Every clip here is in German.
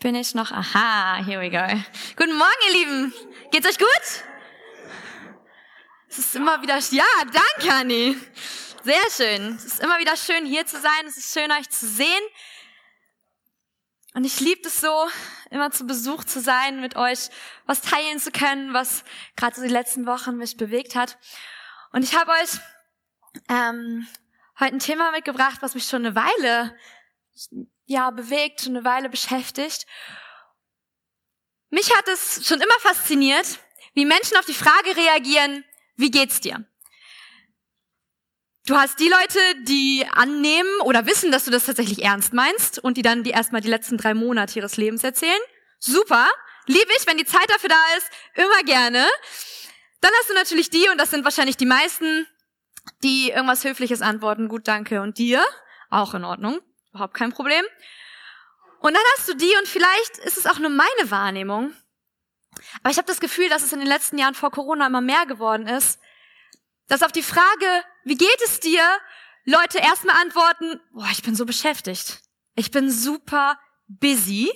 Bin ich noch? Aha, here we go. Guten Morgen, ihr Lieben. Geht's euch gut? Es ist immer wieder, ja, danke, Anni. Sehr schön. Es ist immer wieder schön, hier zu sein. Es ist schön, euch zu sehen. Und ich liebe es so, immer zu Besuch zu sein, mit euch was teilen zu können, was gerade so die letzten Wochen mich bewegt hat. Und ich habe euch ähm, heute ein Thema mitgebracht, was mich schon eine Weile ja bewegt, schon eine Weile beschäftigt. Mich hat es schon immer fasziniert, wie Menschen auf die Frage reagieren, wie geht's dir? Du hast die Leute, die annehmen oder wissen, dass du das tatsächlich ernst meinst und die dann die erstmal die letzten drei Monate ihres Lebens erzählen. Super. Liebe ich, wenn die Zeit dafür da ist, immer gerne. Dann hast du natürlich die, und das sind wahrscheinlich die meisten, die irgendwas Höfliches antworten, gut, danke, und dir, auch in Ordnung, überhaupt kein Problem. Und dann hast du die, und vielleicht ist es auch nur meine Wahrnehmung, aber ich habe das Gefühl, dass es in den letzten Jahren vor Corona immer mehr geworden ist, dass auf die Frage, wie geht es dir, Leute erstmal antworten, boah, ich bin so beschäftigt. Ich bin super busy.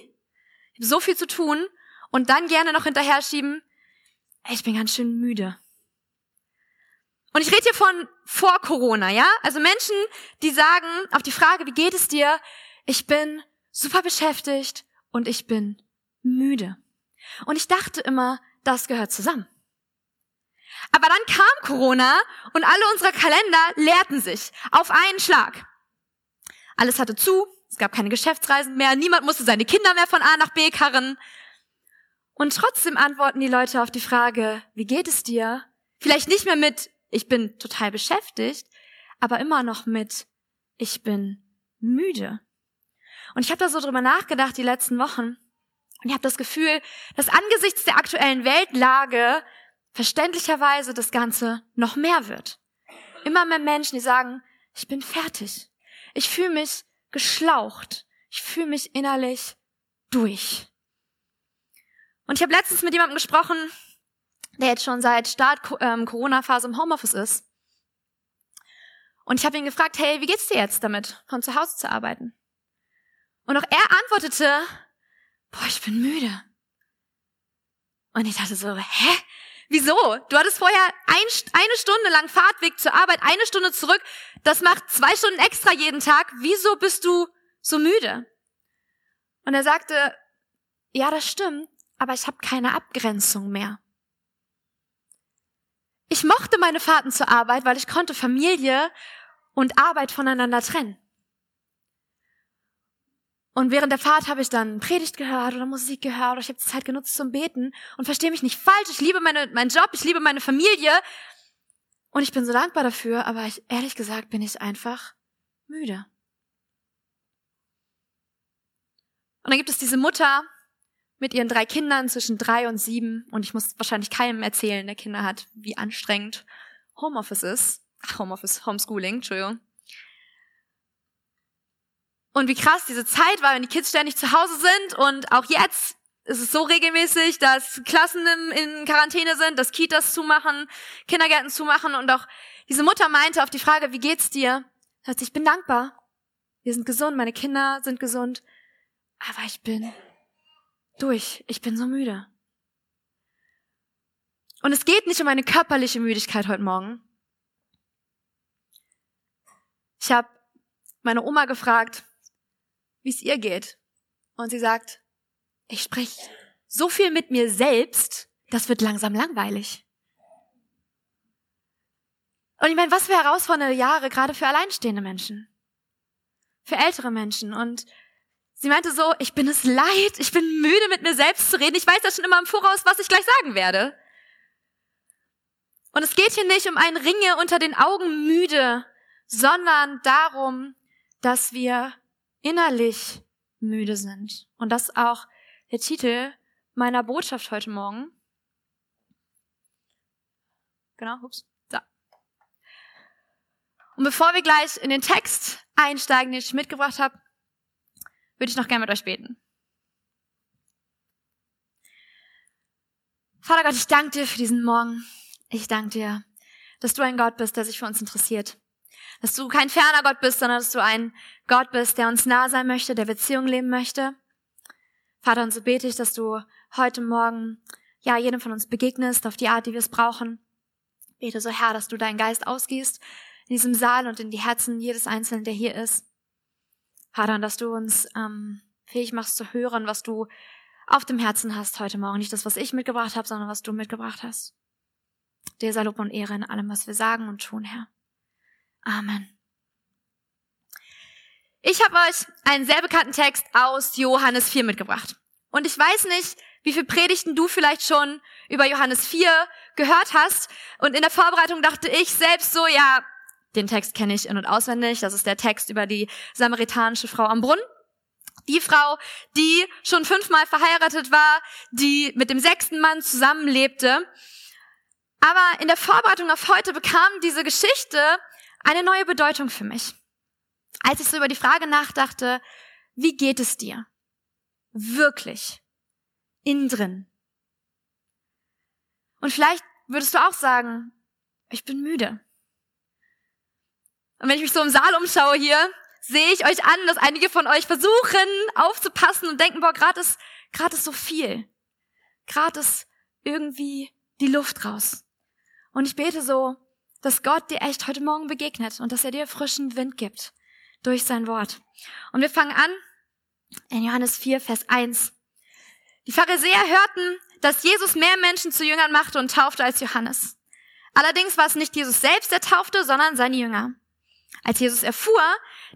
Ich habe so viel zu tun. Und dann gerne noch hinterher schieben, ich bin ganz schön müde. Und ich rede hier von vor Corona, ja? Also Menschen, die sagen auf die Frage, wie geht es dir? Ich bin super beschäftigt und ich bin müde. Und ich dachte immer, das gehört zusammen. Aber dann kam Corona und alle unsere Kalender leerten sich auf einen Schlag. Alles hatte zu, es gab keine Geschäftsreisen mehr, niemand musste seine Kinder mehr von A nach B karren. Und trotzdem antworten die Leute auf die Frage, wie geht es dir? Vielleicht nicht mehr mit, ich bin total beschäftigt, aber immer noch mit, ich bin müde. Und ich habe da so drüber nachgedacht die letzten Wochen. Und ich habe das Gefühl, dass angesichts der aktuellen Weltlage verständlicherweise das Ganze noch mehr wird. Immer mehr Menschen, die sagen, ich bin fertig. Ich fühle mich geschlaucht. Ich fühle mich innerlich durch. Und ich habe letztens mit jemandem gesprochen, der jetzt schon seit Start ähm, Corona-Phase im Homeoffice ist. Und ich habe ihn gefragt, hey, wie geht's dir jetzt damit, von zu Hause zu arbeiten? Und auch er antwortete, boah, ich bin müde. Und ich dachte so, hä? Wieso? Du hattest vorher ein, eine Stunde lang Fahrtweg zur Arbeit, eine Stunde zurück. Das macht zwei Stunden extra jeden Tag. Wieso bist du so müde? Und er sagte, ja, das stimmt, aber ich habe keine Abgrenzung mehr. Ich mochte meine Fahrten zur Arbeit, weil ich konnte Familie und Arbeit voneinander trennen. Und während der Fahrt habe ich dann Predigt gehört oder Musik gehört oder ich habe die Zeit genutzt zum Beten und verstehe mich nicht falsch. Ich liebe meine, meinen Job, ich liebe meine Familie und ich bin so dankbar dafür, aber ich, ehrlich gesagt bin ich einfach müde. Und dann gibt es diese Mutter mit ihren drei Kindern zwischen drei und sieben und ich muss wahrscheinlich keinem erzählen, der Kinder hat, wie anstrengend Homeoffice ist. Ach, Homeoffice, Homeschooling, Entschuldigung. Und wie krass diese Zeit war, wenn die Kids ständig zu Hause sind und auch jetzt ist es so regelmäßig, dass Klassen in Quarantäne sind, dass Kitas zumachen, Kindergärten zumachen und auch diese Mutter meinte auf die Frage, wie geht's dir? Sagt, ich bin dankbar. Wir sind gesund, meine Kinder sind gesund, aber ich bin durch. Ich bin so müde. Und es geht nicht um eine körperliche Müdigkeit heute Morgen. Ich habe meine Oma gefragt, wie es ihr geht. Und sie sagt, ich spreche so viel mit mir selbst, das wird langsam langweilig. Und ich meine, was für herausfordernde Jahre, gerade für alleinstehende Menschen. Für ältere Menschen. Und sie meinte so, ich bin es leid, ich bin müde, mit mir selbst zu reden. Ich weiß ja schon immer im Voraus, was ich gleich sagen werde. Und es geht hier nicht um ein Ringe unter den Augen müde, sondern darum, dass wir innerlich müde sind. Und das ist auch der Titel meiner Botschaft heute Morgen. Genau, ups. So. Und bevor wir gleich in den Text einsteigen, den ich mitgebracht habe, würde ich noch gerne mit euch beten. Vater Gott, ich danke dir für diesen Morgen. Ich danke dir, dass du ein Gott bist, der sich für uns interessiert. Dass du kein ferner Gott bist, sondern dass du ein Gott bist, der uns nah sein möchte, der Beziehung leben möchte. Vater, und so bete ich, dass du heute Morgen, ja, jedem von uns begegnest auf die Art, die wir es brauchen. Bete so, Herr, dass du deinen Geist ausgießt in diesem Saal und in die Herzen jedes Einzelnen, der hier ist. Und dass du uns ähm, fähig machst zu hören, was du auf dem Herzen hast heute Morgen. Nicht das, was ich mitgebracht habe, sondern was du mitgebracht hast. Dir sei Lob und Ehre in allem, was wir sagen und tun, Herr. Amen. Ich habe euch einen sehr bekannten Text aus Johannes 4 mitgebracht. Und ich weiß nicht, wie viele Predigten du vielleicht schon über Johannes 4 gehört hast. Und in der Vorbereitung dachte ich selbst so, ja, den Text kenne ich in- und auswendig. Das ist der Text über die samaritanische Frau am Brunnen. Die Frau, die schon fünfmal verheiratet war, die mit dem sechsten Mann zusammenlebte. Aber in der Vorbereitung auf heute bekam diese Geschichte eine neue Bedeutung für mich. Als ich so über die Frage nachdachte, wie geht es dir? Wirklich. Innen drin. Und vielleicht würdest du auch sagen, ich bin müde. Und wenn ich mich so im Saal umschaue hier, sehe ich euch an, dass einige von euch versuchen aufzupassen und denken, boah, gerade ist, gerade ist so viel. Gerade ist irgendwie die Luft raus. Und ich bete so, dass Gott dir echt heute Morgen begegnet und dass er dir frischen Wind gibt durch sein Wort. Und wir fangen an in Johannes 4, Vers 1. Die Pharisäer hörten, dass Jesus mehr Menschen zu Jüngern machte und taufte als Johannes. Allerdings war es nicht Jesus selbst, der taufte, sondern seine Jünger. Als Jesus erfuhr,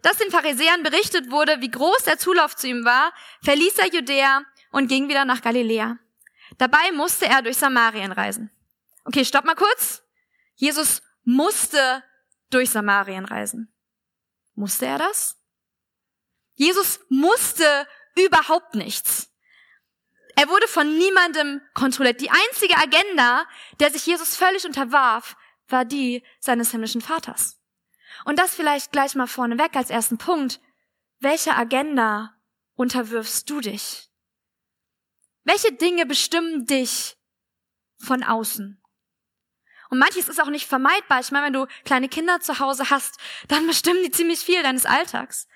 dass den Pharisäern berichtet wurde, wie groß der Zulauf zu ihm war, verließ er Judäa und ging wieder nach Galiläa. Dabei musste er durch Samarien reisen. Okay, stopp mal kurz. Jesus musste durch Samarien reisen. Musste er das? Jesus musste überhaupt nichts. Er wurde von niemandem kontrolliert. Die einzige Agenda, der sich Jesus völlig unterwarf, war die seines himmlischen Vaters. Und das vielleicht gleich mal vorneweg als ersten Punkt. Welcher Agenda unterwirfst du dich? Welche Dinge bestimmen dich von außen? Und manches ist auch nicht vermeidbar. Ich meine, wenn du kleine Kinder zu Hause hast, dann bestimmen die ziemlich viel deines Alltags.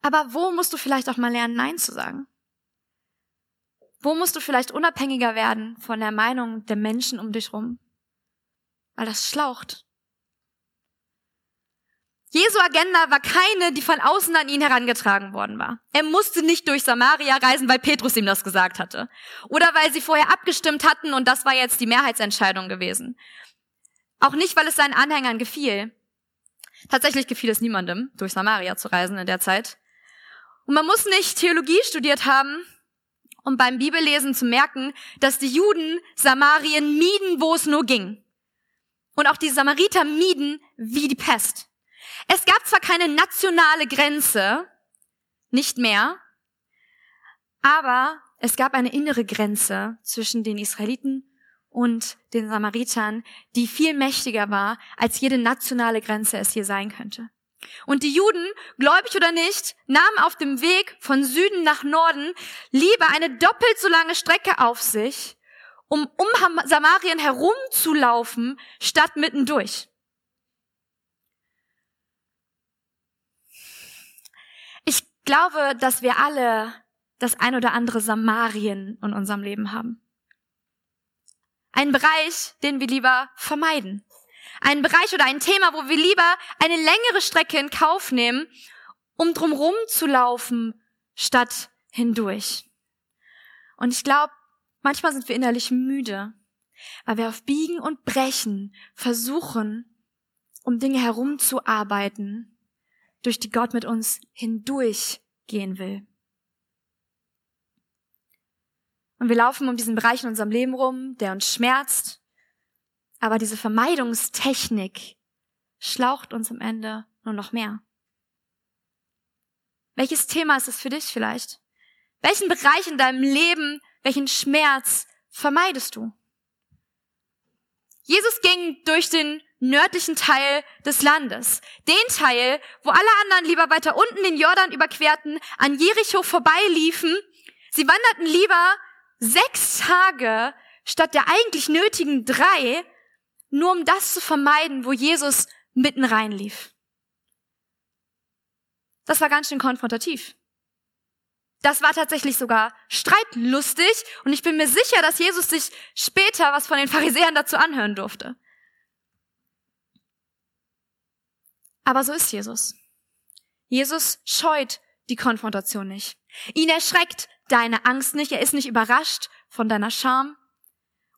Aber wo musst du vielleicht auch mal lernen, Nein zu sagen? Wo musst du vielleicht unabhängiger werden von der Meinung der Menschen um dich rum? Weil das schlaucht. Jesu Agenda war keine, die von außen an ihn herangetragen worden war. Er musste nicht durch Samaria reisen, weil Petrus ihm das gesagt hatte. Oder weil sie vorher abgestimmt hatten und das war jetzt die Mehrheitsentscheidung gewesen. Auch nicht, weil es seinen Anhängern gefiel. Tatsächlich gefiel es niemandem, durch Samaria zu reisen in der Zeit. Und man muss nicht Theologie studiert haben, um beim Bibellesen zu merken, dass die Juden Samarien mieden, wo es nur ging. Und auch die Samariter mieden wie die Pest. Es gab zwar keine nationale Grenze, nicht mehr, aber es gab eine innere Grenze zwischen den Israeliten und den Samaritern, die viel mächtiger war, als jede nationale Grenze es hier sein könnte. Und die Juden, gläubig oder nicht, nahmen auf dem Weg von Süden nach Norden lieber eine doppelt so lange Strecke auf sich, um um Samarien herumzulaufen, statt mittendurch. Glaube, dass wir alle das ein oder andere Samarien in unserem Leben haben. Ein Bereich, den wir lieber vermeiden. Ein Bereich oder ein Thema, wo wir lieber eine längere Strecke in Kauf nehmen, um drumrum zu laufen, statt hindurch. Und ich glaube, manchmal sind wir innerlich müde, weil wir auf Biegen und Brechen versuchen, um Dinge herumzuarbeiten, durch die Gott mit uns hindurch gehen will. Und wir laufen um diesen Bereich in unserem Leben rum, der uns schmerzt. Aber diese Vermeidungstechnik schlaucht uns am Ende nur noch mehr. Welches Thema ist es für dich vielleicht? Welchen Bereich in deinem Leben, welchen Schmerz vermeidest du? Jesus ging durch den nördlichen Teil des Landes. Den Teil, wo alle anderen lieber weiter unten den Jordan überquerten, an Jericho vorbeiliefen. Sie wanderten lieber sechs Tage statt der eigentlich nötigen drei, nur um das zu vermeiden, wo Jesus mitten reinlief. Das war ganz schön konfrontativ. Das war tatsächlich sogar streitlustig und ich bin mir sicher, dass Jesus sich später was von den Pharisäern dazu anhören durfte. Aber so ist Jesus. Jesus scheut die Konfrontation nicht. Ihn erschreckt deine Angst nicht. Er ist nicht überrascht von deiner Scham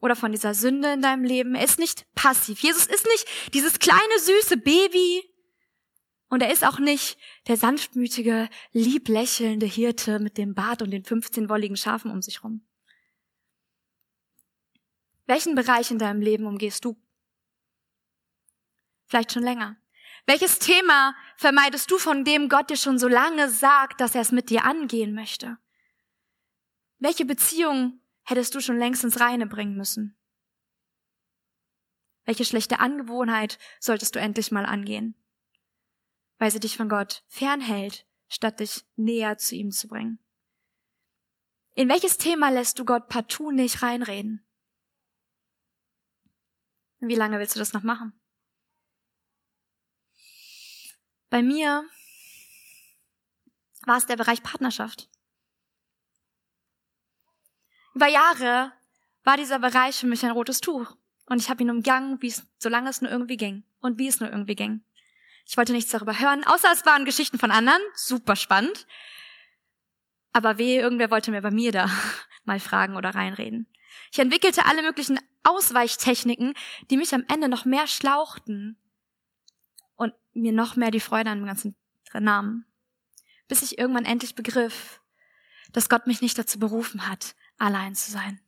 oder von dieser Sünde in deinem Leben. Er ist nicht passiv. Jesus ist nicht dieses kleine süße Baby. Und er ist auch nicht der sanftmütige, lieb lächelnde Hirte mit dem Bart und den 15 wolligen Schafen um sich rum. Welchen Bereich in deinem Leben umgehst du? Vielleicht schon länger. Welches Thema vermeidest du, von dem Gott dir schon so lange sagt, dass er es mit dir angehen möchte? Welche Beziehung hättest du schon längst ins Reine bringen müssen? Welche schlechte Angewohnheit solltest du endlich mal angehen? Weil sie dich von Gott fernhält, statt dich näher zu ihm zu bringen. In welches Thema lässt du Gott partout nicht reinreden? Wie lange willst du das noch machen? Bei mir war es der Bereich Partnerschaft. Über Jahre war dieser Bereich für mich ein rotes Tuch. Und ich habe ihn umgangen, wie es, solange es nur irgendwie ging. Und wie es nur irgendwie ging. Ich wollte nichts darüber hören, außer es waren Geschichten von anderen. Super spannend. Aber wehe, irgendwer wollte mir bei mir da mal fragen oder reinreden. Ich entwickelte alle möglichen Ausweichtechniken, die mich am Ende noch mehr schlauchten und mir noch mehr die Freude an dem Ganzen nahmen. Bis ich irgendwann endlich begriff, dass Gott mich nicht dazu berufen hat, allein zu sein.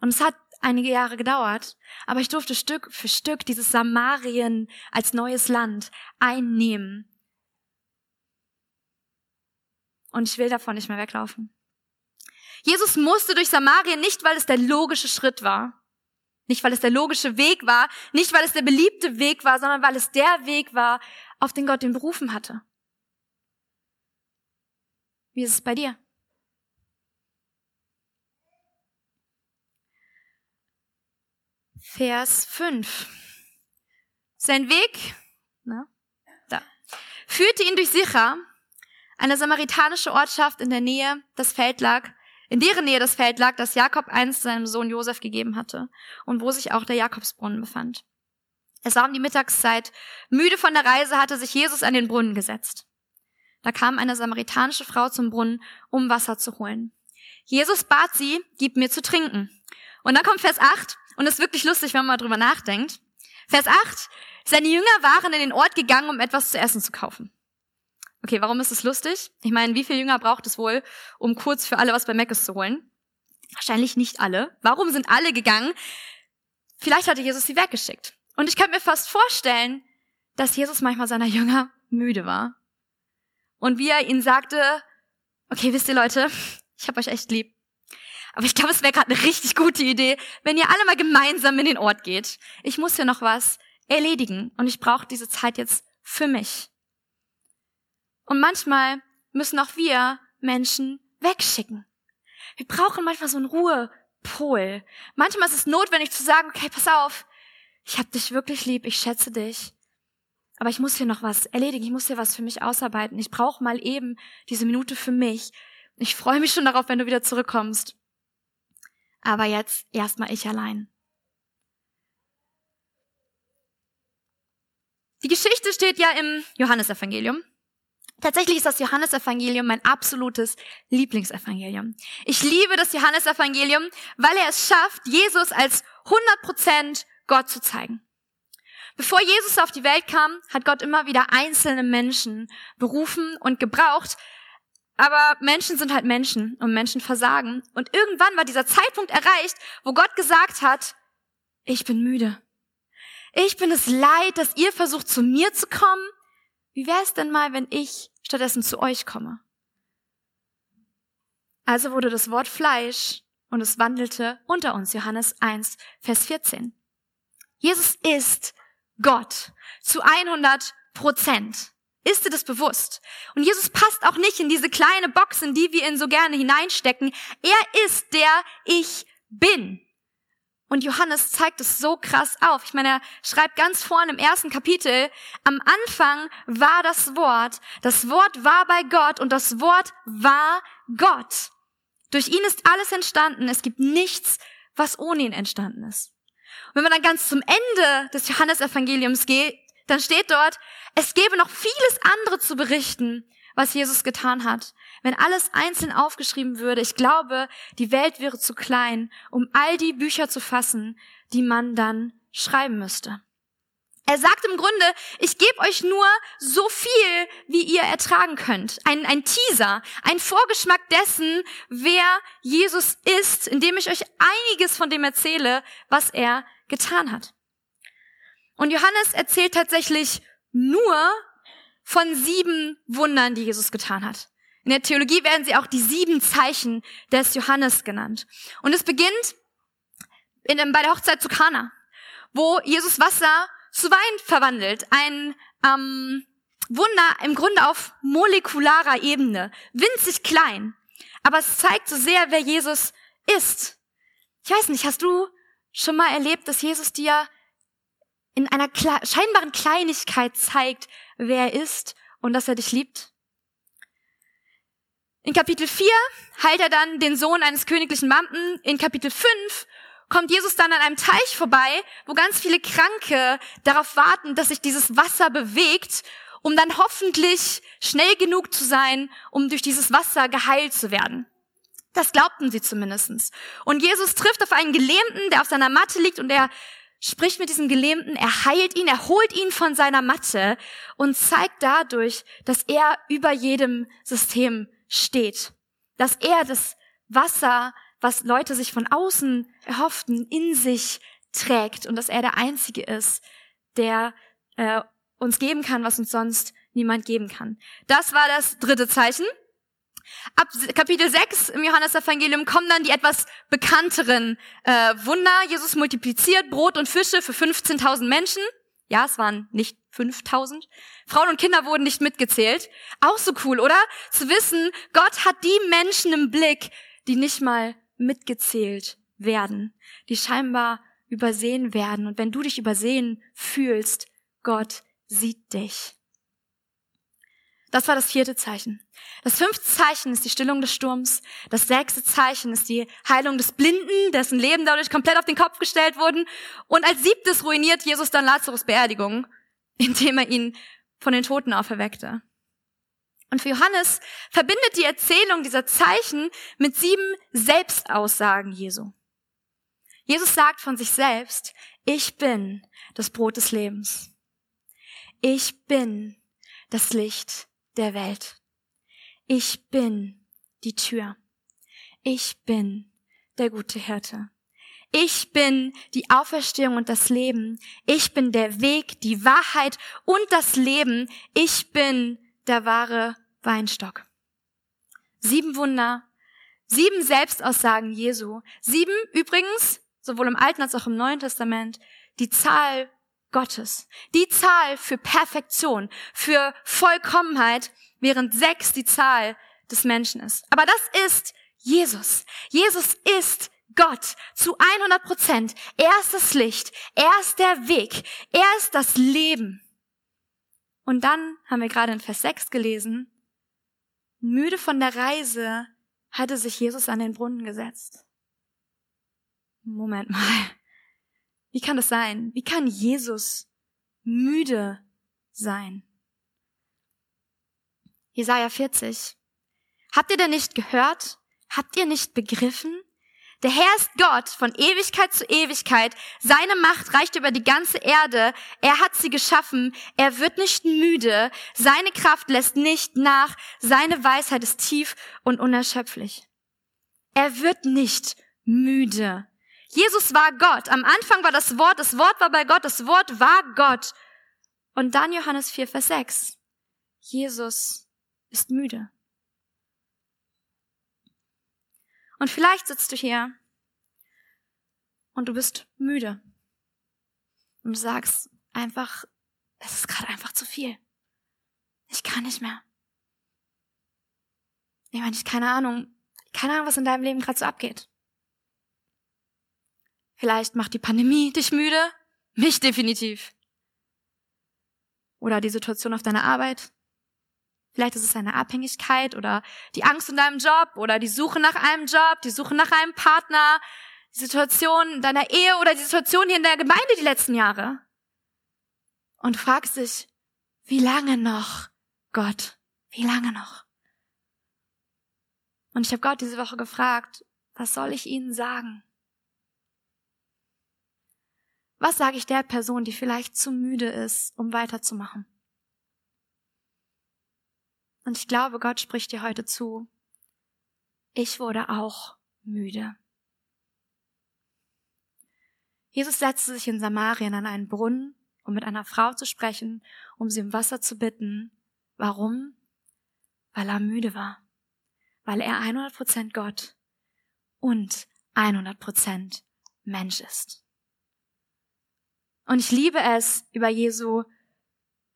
Und es hat einige Jahre gedauert, aber ich durfte Stück für Stück dieses Samarien als neues Land einnehmen. Und ich will davon nicht mehr weglaufen. Jesus musste durch Samarien nicht, weil es der logische Schritt war, nicht, weil es der logische Weg war, nicht, weil es der beliebte Weg war, sondern weil es der Weg war, auf den Gott ihn berufen hatte. Wie ist es bei dir? Vers 5. Sein Weg, na, da, führte ihn durch Sicha, eine samaritanische Ortschaft in der Nähe, das Feld lag, in deren Nähe das Feld lag, das Jakob einst seinem Sohn Josef gegeben hatte und wo sich auch der Jakobsbrunnen befand. Es war um die Mittagszeit. Müde von der Reise hatte sich Jesus an den Brunnen gesetzt. Da kam eine samaritanische Frau zum Brunnen, um Wasser zu holen. Jesus bat sie, gib mir zu trinken. Und dann kommt Vers 8, und es ist wirklich lustig, wenn man mal drüber nachdenkt. Vers 8, seine Jünger waren in den Ort gegangen, um etwas zu essen zu kaufen. Okay, warum ist es lustig? Ich meine, wie viele Jünger braucht es wohl, um kurz für alle was bei Meckes zu holen? Wahrscheinlich nicht alle. Warum sind alle gegangen? Vielleicht hatte Jesus sie weggeschickt. Und ich könnte mir fast vorstellen, dass Jesus manchmal seiner Jünger müde war. Und wie er ihnen sagte, okay, wisst ihr Leute, ich habe euch echt lieb. Aber ich glaube, es wäre gerade eine richtig gute Idee, wenn ihr alle mal gemeinsam in den Ort geht. Ich muss hier noch was erledigen und ich brauche diese Zeit jetzt für mich. Und manchmal müssen auch wir Menschen wegschicken. Wir brauchen manchmal so einen Ruhepol. Manchmal ist es notwendig zu sagen, okay, pass auf, ich hab dich wirklich lieb, ich schätze dich. Aber ich muss hier noch was erledigen, ich muss hier was für mich ausarbeiten. Ich brauche mal eben diese Minute für mich. Ich freue mich schon darauf, wenn du wieder zurückkommst. Aber jetzt erstmal ich allein. Die Geschichte steht ja im Johannesevangelium. Tatsächlich ist das Johannesevangelium mein absolutes Lieblingsevangelium. Ich liebe das Johannesevangelium, weil er es schafft, Jesus als 100% Gott zu zeigen. Bevor Jesus auf die Welt kam, hat Gott immer wieder einzelne Menschen berufen und gebraucht. Aber Menschen sind halt Menschen und Menschen versagen. Und irgendwann war dieser Zeitpunkt erreicht, wo Gott gesagt hat, ich bin müde. Ich bin es leid, dass ihr versucht, zu mir zu kommen wie wäre es denn mal, wenn ich stattdessen zu euch komme? Also wurde das Wort Fleisch und es wandelte unter uns. Johannes 1, Vers 14. Jesus ist Gott zu 100 Prozent. Ist dir das bewusst? Und Jesus passt auch nicht in diese kleine Box, in die wir ihn so gerne hineinstecken. Er ist der Ich bin. Und Johannes zeigt es so krass auf. Ich meine, er schreibt ganz vorne im ersten Kapitel, am Anfang war das Wort, das Wort war bei Gott und das Wort war Gott. Durch ihn ist alles entstanden. Es gibt nichts, was ohne ihn entstanden ist. Und wenn man dann ganz zum Ende des Johannesevangeliums geht, dann steht dort, es gäbe noch vieles andere zu berichten, was Jesus getan hat. Wenn alles einzeln aufgeschrieben würde, ich glaube, die Welt wäre zu klein, um all die Bücher zu fassen, die man dann schreiben müsste. Er sagt im Grunde, ich gebe euch nur so viel, wie ihr ertragen könnt. Ein, ein Teaser, ein Vorgeschmack dessen, wer Jesus ist, indem ich euch einiges von dem erzähle, was er getan hat. Und Johannes erzählt tatsächlich nur von sieben Wundern, die Jesus getan hat. In der Theologie werden sie auch die sieben Zeichen des Johannes genannt. Und es beginnt in, bei der Hochzeit zu Kana, wo Jesus Wasser zu Wein verwandelt. Ein ähm, Wunder im Grunde auf molekularer Ebene, winzig klein. Aber es zeigt so sehr, wer Jesus ist. Ich weiß nicht, hast du schon mal erlebt, dass Jesus dir in einer scheinbaren Kleinigkeit zeigt, wer er ist und dass er dich liebt? In Kapitel 4 heilt er dann den Sohn eines königlichen Beamten. In Kapitel 5 kommt Jesus dann an einem Teich vorbei, wo ganz viele Kranke darauf warten, dass sich dieses Wasser bewegt, um dann hoffentlich schnell genug zu sein, um durch dieses Wasser geheilt zu werden. Das glaubten sie zumindestens. Und Jesus trifft auf einen Gelähmten, der auf seiner Matte liegt und er spricht mit diesem Gelähmten, er heilt ihn, er holt ihn von seiner Matte und zeigt dadurch, dass er über jedem System steht. Dass er das Wasser was Leute sich von außen erhofften, in sich trägt und dass er der Einzige ist, der äh, uns geben kann, was uns sonst niemand geben kann. Das war das dritte Zeichen. Ab Kapitel 6 im Johannesevangelium kommen dann die etwas bekannteren äh, Wunder. Jesus multipliziert Brot und Fische für 15.000 Menschen. Ja, es waren nicht 5000. Frauen und Kinder wurden nicht mitgezählt. Auch so cool, oder? Zu wissen, Gott hat die Menschen im Blick, die nicht mal mitgezählt werden, die scheinbar übersehen werden. Und wenn du dich übersehen fühlst, Gott sieht dich. Das war das vierte Zeichen. Das fünfte Zeichen ist die Stillung des Sturms. Das sechste Zeichen ist die Heilung des Blinden, dessen Leben dadurch komplett auf den Kopf gestellt wurden. Und als siebtes ruiniert Jesus dann Lazarus Beerdigung, indem er ihn von den Toten auferweckte. Und für Johannes verbindet die Erzählung dieser Zeichen mit sieben Selbstaussagen Jesu. Jesus sagt von sich selbst, ich bin das Brot des Lebens. Ich bin das Licht der Welt. Ich bin die Tür. Ich bin der gute Hirte. Ich bin die Auferstehung und das Leben. Ich bin der Weg, die Wahrheit und das Leben. Ich bin der wahre Weinstock. Sieben Wunder, sieben Selbstaussagen Jesu, sieben übrigens, sowohl im Alten als auch im Neuen Testament, die Zahl Gottes, die Zahl für Perfektion, für Vollkommenheit, während sechs die Zahl des Menschen ist. Aber das ist Jesus. Jesus ist Gott zu 100 Prozent. Er ist das Licht. Er ist der Weg. Er ist das Leben. Und dann haben wir gerade in Vers 6 gelesen, müde von der Reise hatte sich Jesus an den Brunnen gesetzt. Moment mal. Wie kann das sein? Wie kann Jesus müde sein? Jesaja 40. Habt ihr denn nicht gehört? Habt ihr nicht begriffen? Der Herr ist Gott von Ewigkeit zu Ewigkeit. Seine Macht reicht über die ganze Erde. Er hat sie geschaffen. Er wird nicht müde. Seine Kraft lässt nicht nach. Seine Weisheit ist tief und unerschöpflich. Er wird nicht müde. Jesus war Gott. Am Anfang war das Wort. Das Wort war bei Gott. Das Wort war Gott. Und dann Johannes 4, Vers 6. Jesus ist müde. Und vielleicht sitzt du hier und du bist müde. Und du sagst einfach, es ist gerade einfach zu viel. Ich kann nicht mehr. Ich meine, ich keine Ahnung, keine Ahnung, was in deinem Leben gerade so abgeht. Vielleicht macht die Pandemie dich müde. Mich definitiv. Oder die Situation auf deiner Arbeit. Vielleicht ist es eine Abhängigkeit oder die Angst in deinem Job oder die Suche nach einem Job, die Suche nach einem Partner, die Situation in deiner Ehe oder die Situation hier in der Gemeinde die letzten Jahre. Und fragst dich, wie lange noch, Gott? Wie lange noch? Und ich habe Gott diese Woche gefragt, was soll ich ihnen sagen? Was sage ich der Person, die vielleicht zu müde ist, um weiterzumachen? Und ich glaube, Gott spricht dir heute zu. Ich wurde auch müde. Jesus setzte sich in Samarien an einen Brunnen, um mit einer Frau zu sprechen, um sie um Wasser zu bitten. Warum? Weil er müde war. Weil er 100% Gott und 100% Mensch ist. Und ich liebe es, über Jesu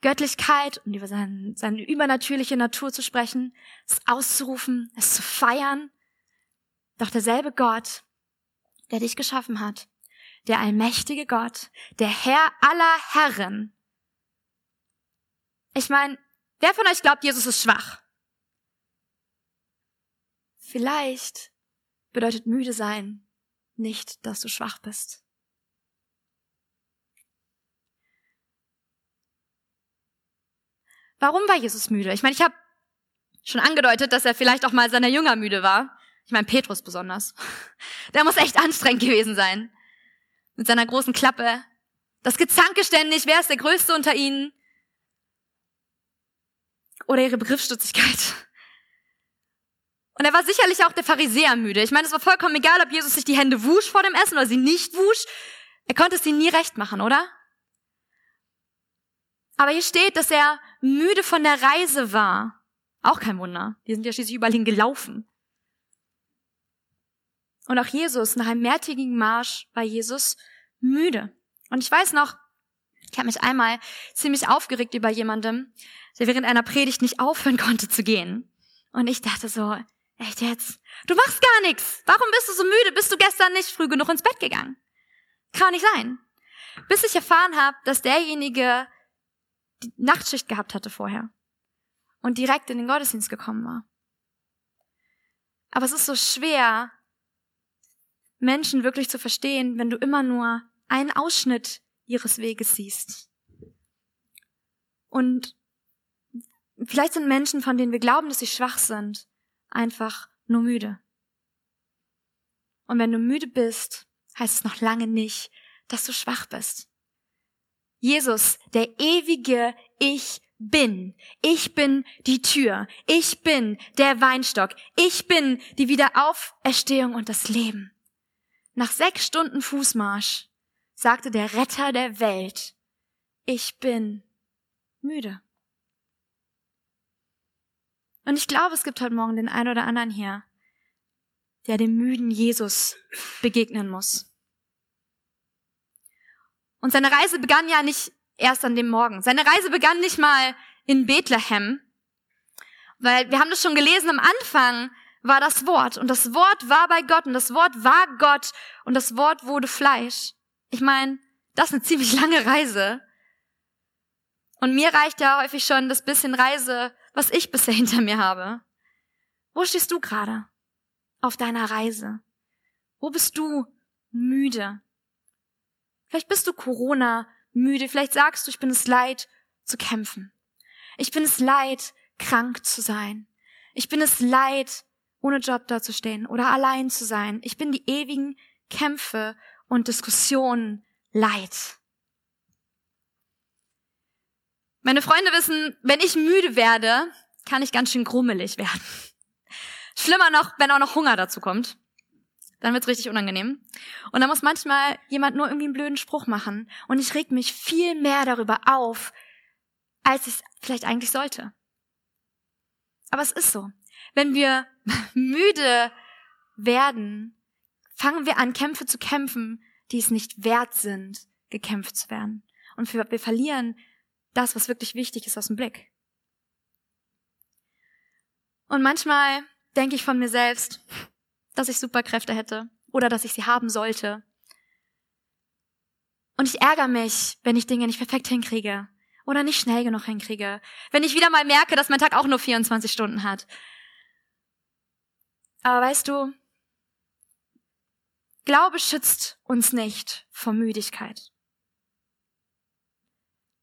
Göttlichkeit und über seine, seine übernatürliche Natur zu sprechen, es auszurufen, es zu feiern. Doch derselbe Gott, der dich geschaffen hat, der allmächtige Gott, der Herr aller Herren. Ich meine, wer von euch glaubt, Jesus ist schwach? Vielleicht bedeutet müde sein nicht, dass du schwach bist. Warum war Jesus müde? Ich meine, ich habe schon angedeutet, dass er vielleicht auch mal seiner Jünger müde war. Ich meine, Petrus besonders. Der muss echt anstrengend gewesen sein. Mit seiner großen Klappe. Das Gezanke ständig, wer ist der Größte unter ihnen? Oder ihre Begriffsstutzigkeit. Und er war sicherlich auch der Pharisäer müde. Ich meine, es war vollkommen egal, ob Jesus sich die Hände wusch vor dem Essen oder sie nicht wusch. Er konnte es ihnen nie recht machen, oder? Aber hier steht, dass er müde von der Reise war. Auch kein Wunder. Die sind ja schließlich überall hin gelaufen. Und auch Jesus, nach einem mehrtägigen Marsch, war Jesus müde. Und ich weiß noch, ich habe mich einmal ziemlich aufgeregt über jemandem, der während einer Predigt nicht aufhören konnte zu gehen. Und ich dachte so, echt jetzt? Du machst gar nichts. Warum bist du so müde? Bist du gestern nicht früh genug ins Bett gegangen? Kann nicht sein. Bis ich erfahren habe, dass derjenige die Nachtschicht gehabt hatte vorher und direkt in den Gottesdienst gekommen war. Aber es ist so schwer, Menschen wirklich zu verstehen, wenn du immer nur einen Ausschnitt ihres Weges siehst. Und vielleicht sind Menschen, von denen wir glauben, dass sie schwach sind, einfach nur müde. Und wenn du müde bist, heißt es noch lange nicht, dass du schwach bist. Jesus, der ewige Ich bin. Ich bin die Tür. Ich bin der Weinstock. Ich bin die Wiederauferstehung und das Leben. Nach sechs Stunden Fußmarsch sagte der Retter der Welt, ich bin müde. Und ich glaube, es gibt heute Morgen den einen oder anderen hier, der dem müden Jesus begegnen muss. Und seine Reise begann ja nicht erst an dem Morgen. Seine Reise begann nicht mal in Bethlehem, weil wir haben das schon gelesen, am Anfang war das Wort und das Wort war bei Gott und das Wort war Gott und das Wort wurde Fleisch. Ich meine, das ist eine ziemlich lange Reise. Und mir reicht ja häufig schon das bisschen Reise, was ich bisher hinter mir habe. Wo stehst du gerade auf deiner Reise? Wo bist du müde? Vielleicht bist du Corona müde. Vielleicht sagst du, ich bin es leid zu kämpfen. Ich bin es leid, krank zu sein. Ich bin es leid, ohne Job dazustehen oder allein zu sein. Ich bin die ewigen Kämpfe und Diskussionen leid. Meine Freunde wissen, wenn ich müde werde, kann ich ganz schön grummelig werden. Schlimmer noch, wenn auch noch Hunger dazu kommt dann wird's richtig unangenehm. Und dann muss manchmal jemand nur irgendwie einen blöden Spruch machen. Und ich reg mich viel mehr darüber auf, als ich es vielleicht eigentlich sollte. Aber es ist so. Wenn wir müde werden, fangen wir an, Kämpfe zu kämpfen, die es nicht wert sind, gekämpft zu werden. Und wir, wir verlieren das, was wirklich wichtig ist, aus dem Blick. Und manchmal denke ich von mir selbst, dass ich Superkräfte hätte oder dass ich sie haben sollte. Und ich ärgere mich, wenn ich Dinge nicht perfekt hinkriege oder nicht schnell genug hinkriege. Wenn ich wieder mal merke, dass mein Tag auch nur 24 Stunden hat. Aber weißt du, Glaube schützt uns nicht vor Müdigkeit.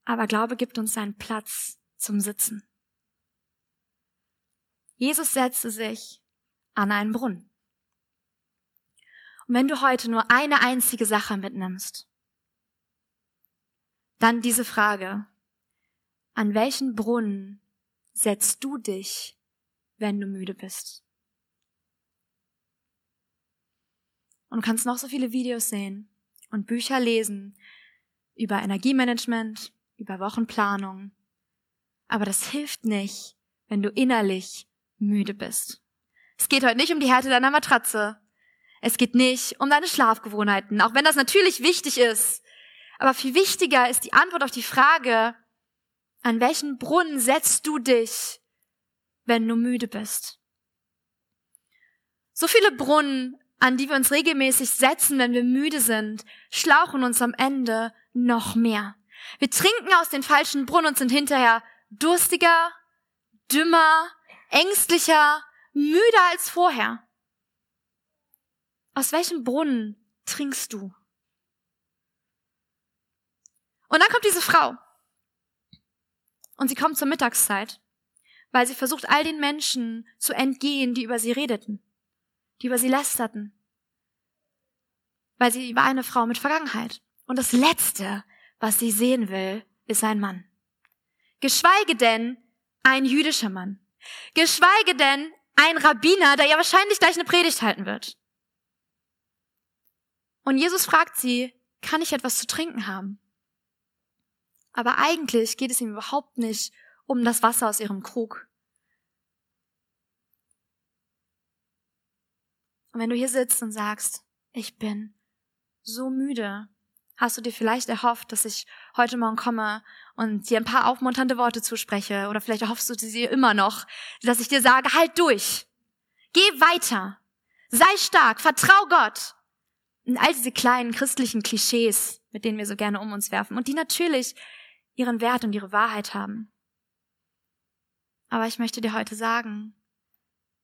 Aber Glaube gibt uns seinen Platz zum Sitzen. Jesus setzte sich an einen Brunnen. Und wenn du heute nur eine einzige Sache mitnimmst, dann diese Frage, an welchen Brunnen setzt du dich, wenn du müde bist? Und du kannst noch so viele Videos sehen und Bücher lesen über Energiemanagement, über Wochenplanung. Aber das hilft nicht, wenn du innerlich müde bist. Es geht heute nicht um die Härte deiner Matratze. Es geht nicht um deine Schlafgewohnheiten, auch wenn das natürlich wichtig ist. Aber viel wichtiger ist die Antwort auf die Frage, an welchen Brunnen setzt du dich, wenn du müde bist? So viele Brunnen, an die wir uns regelmäßig setzen, wenn wir müde sind, schlauchen uns am Ende noch mehr. Wir trinken aus den falschen Brunnen und sind hinterher durstiger, dümmer, ängstlicher, müder als vorher. Aus welchem Brunnen trinkst du? Und dann kommt diese Frau. Und sie kommt zur Mittagszeit, weil sie versucht, all den Menschen zu entgehen, die über sie redeten, die über sie lästerten. Weil sie war eine Frau mit Vergangenheit. Und das Letzte, was sie sehen will, ist ein Mann. Geschweige denn ein jüdischer Mann. Geschweige denn ein Rabbiner, der ja wahrscheinlich gleich eine Predigt halten wird. Und Jesus fragt sie, kann ich etwas zu trinken haben? Aber eigentlich geht es ihm überhaupt nicht um das Wasser aus ihrem Krug. Und wenn du hier sitzt und sagst, ich bin so müde, hast du dir vielleicht erhofft, dass ich heute Morgen komme und dir ein paar aufmunternde Worte zuspreche oder vielleicht erhoffst du dir immer noch, dass ich dir sage, halt durch, geh weiter, sei stark, vertrau Gott. All diese kleinen christlichen Klischees, mit denen wir so gerne um uns werfen und die natürlich ihren Wert und ihre Wahrheit haben. Aber ich möchte dir heute sagen,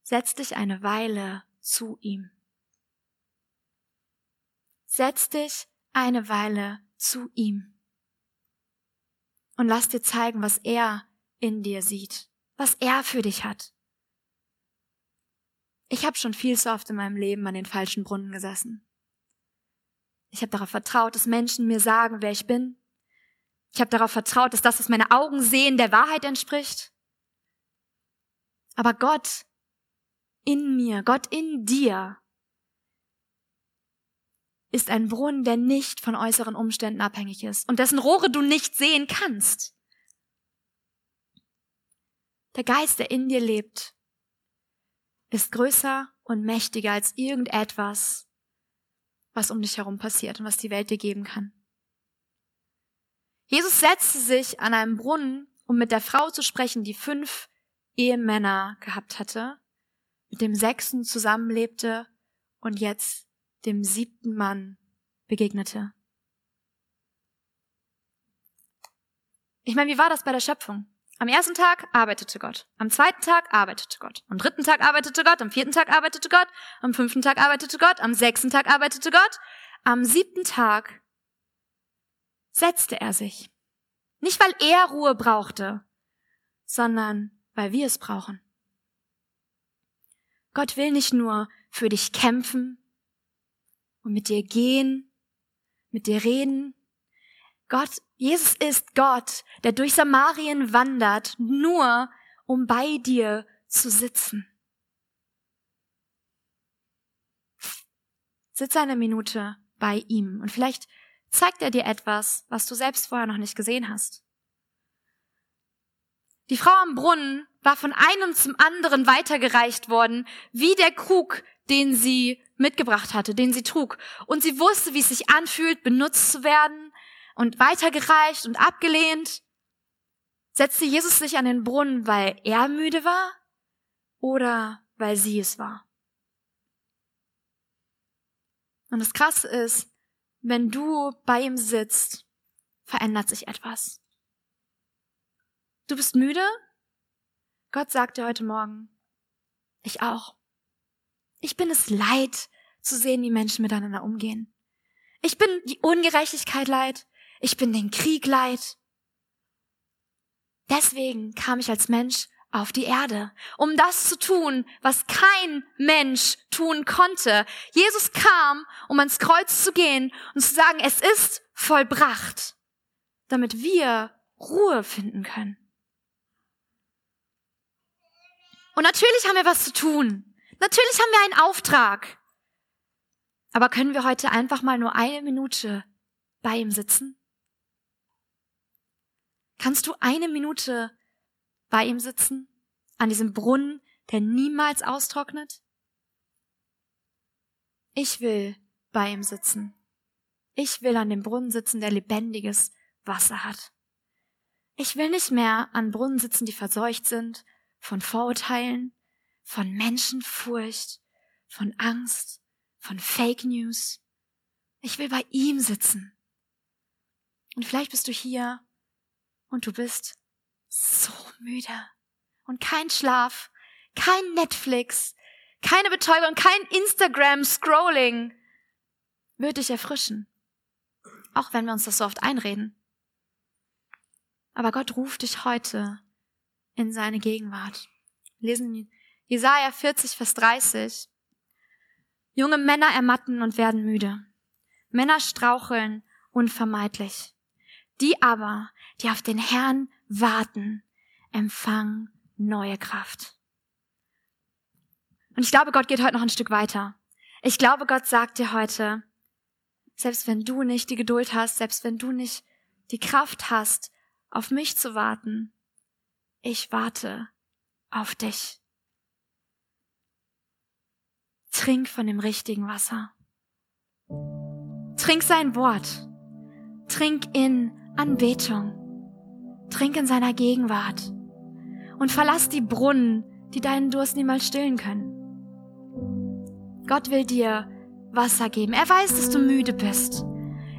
setz dich eine Weile zu ihm. Setz dich eine Weile zu ihm. Und lass dir zeigen, was er in dir sieht, was er für dich hat. Ich habe schon viel zu oft in meinem Leben an den falschen Brunnen gesessen. Ich habe darauf vertraut, dass Menschen mir sagen, wer ich bin. Ich habe darauf vertraut, dass das, was meine Augen sehen, der Wahrheit entspricht. Aber Gott in mir, Gott in dir ist ein Brunnen, der nicht von äußeren Umständen abhängig ist und dessen Rohre du nicht sehen kannst. Der Geist, der in dir lebt, ist größer und mächtiger als irgendetwas, was um dich herum passiert und was die Welt dir geben kann. Jesus setzte sich an einem Brunnen, um mit der Frau zu sprechen, die fünf Ehemänner gehabt hatte, mit dem sechsten zusammenlebte und jetzt dem siebten Mann begegnete. Ich meine, wie war das bei der Schöpfung? Am ersten Tag arbeitete Gott, am zweiten Tag arbeitete Gott, am dritten Tag arbeitete Gott, am vierten Tag arbeitete Gott, am fünften Tag arbeitete Gott, am sechsten Tag arbeitete Gott, am siebten Tag setzte er sich. Nicht weil er Ruhe brauchte, sondern weil wir es brauchen. Gott will nicht nur für dich kämpfen, und mit dir gehen, mit dir reden. Gott, Jesus ist Gott, der durch Samarien wandert, nur um bei dir zu sitzen. Sitze eine Minute bei ihm und vielleicht zeigt er dir etwas, was du selbst vorher noch nicht gesehen hast. Die Frau am Brunnen war von einem zum anderen weitergereicht worden, wie der Krug, den sie mitgebracht hatte, den sie trug. Und sie wusste, wie es sich anfühlt, benutzt zu werden und weitergereicht und abgelehnt. Setzte Jesus sich an den Brunnen, weil er müde war oder weil sie es war? Und das Krasse ist, wenn du bei ihm sitzt, verändert sich etwas. Du bist müde? Gott sagt dir heute Morgen, ich auch. Ich bin es leid zu sehen, wie Menschen miteinander umgehen. Ich bin die Ungerechtigkeit leid. Ich bin den Krieg leid. Deswegen kam ich als Mensch auf die Erde, um das zu tun, was kein Mensch tun konnte. Jesus kam, um ans Kreuz zu gehen und zu sagen, es ist vollbracht, damit wir Ruhe finden können. Und natürlich haben wir was zu tun. Natürlich haben wir einen Auftrag. Aber können wir heute einfach mal nur eine Minute bei ihm sitzen? Kannst du eine Minute bei ihm sitzen? An diesem Brunnen, der niemals austrocknet? Ich will bei ihm sitzen. Ich will an dem Brunnen sitzen, der lebendiges Wasser hat. Ich will nicht mehr an Brunnen sitzen, die verseucht sind von Vorurteilen, von Menschenfurcht, von Angst, von Fake News. Ich will bei ihm sitzen. Und vielleicht bist du hier und du bist so müde und kein Schlaf, kein Netflix, keine Betäubung, kein Instagram-Scrolling wird dich erfrischen. Auch wenn wir uns das so oft einreden. Aber Gott ruft dich heute in seine Gegenwart. lesen Jesaja 40, Vers 30. Junge Männer ermatten und werden müde. Männer straucheln unvermeidlich. Die aber, die auf den Herrn warten, empfangen neue Kraft. Und ich glaube, Gott geht heute noch ein Stück weiter. Ich glaube, Gott sagt dir heute, selbst wenn du nicht die Geduld hast, selbst wenn du nicht die Kraft hast, auf mich zu warten, ich warte auf dich. Trink von dem richtigen Wasser. Trink sein Wort. Trink in Anbetung. Trink in seiner Gegenwart. Und verlass die Brunnen, die deinen Durst niemals stillen können. Gott will dir Wasser geben. Er weiß, dass du müde bist.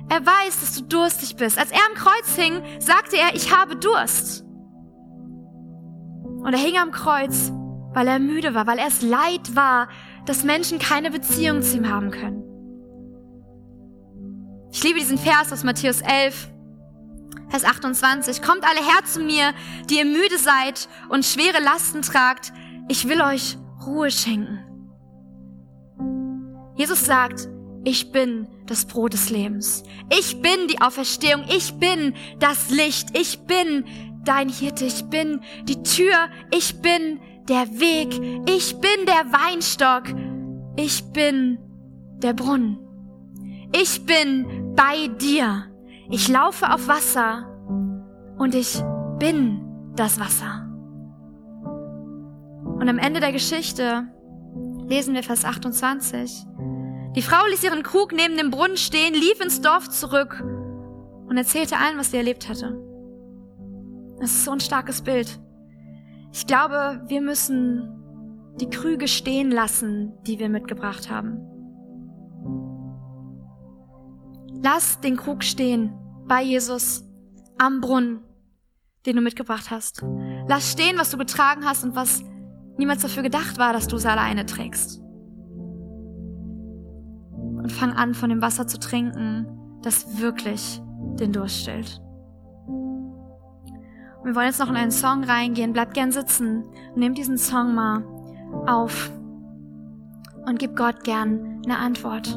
Er weiß, dass du durstig bist. Als er am Kreuz hing, sagte er, ich habe Durst. Und er hing am Kreuz, weil er müde war, weil er es leid war, dass Menschen keine Beziehung zu ihm haben können. Ich liebe diesen Vers aus Matthäus 11, Vers 28. Kommt alle her zu mir, die ihr müde seid und schwere Lasten tragt. Ich will euch Ruhe schenken. Jesus sagt, ich bin das Brot des Lebens. Ich bin die Auferstehung. Ich bin das Licht. Ich bin dein Hirte. Ich bin die Tür. Ich bin der Weg. Ich bin der Weinstock. Ich bin der Brunnen. Ich bin bei dir. Ich laufe auf Wasser und ich bin das Wasser. Und am Ende der Geschichte lesen wir Vers 28. Die Frau ließ ihren Krug neben dem Brunnen stehen, lief ins Dorf zurück und erzählte allen, was sie erlebt hatte. Das ist so ein starkes Bild. Ich glaube, wir müssen die Krüge stehen lassen, die wir mitgebracht haben. Lass den Krug stehen bei Jesus am Brunnen, den du mitgebracht hast. Lass stehen, was du getragen hast und was niemals dafür gedacht war, dass du es alleine trägst. Und fang an, von dem Wasser zu trinken, das wirklich den Durst stillt. Wir wollen jetzt noch in einen Song reingehen. Bleibt gern sitzen und nehmt diesen Song mal auf und gib Gott gern eine Antwort.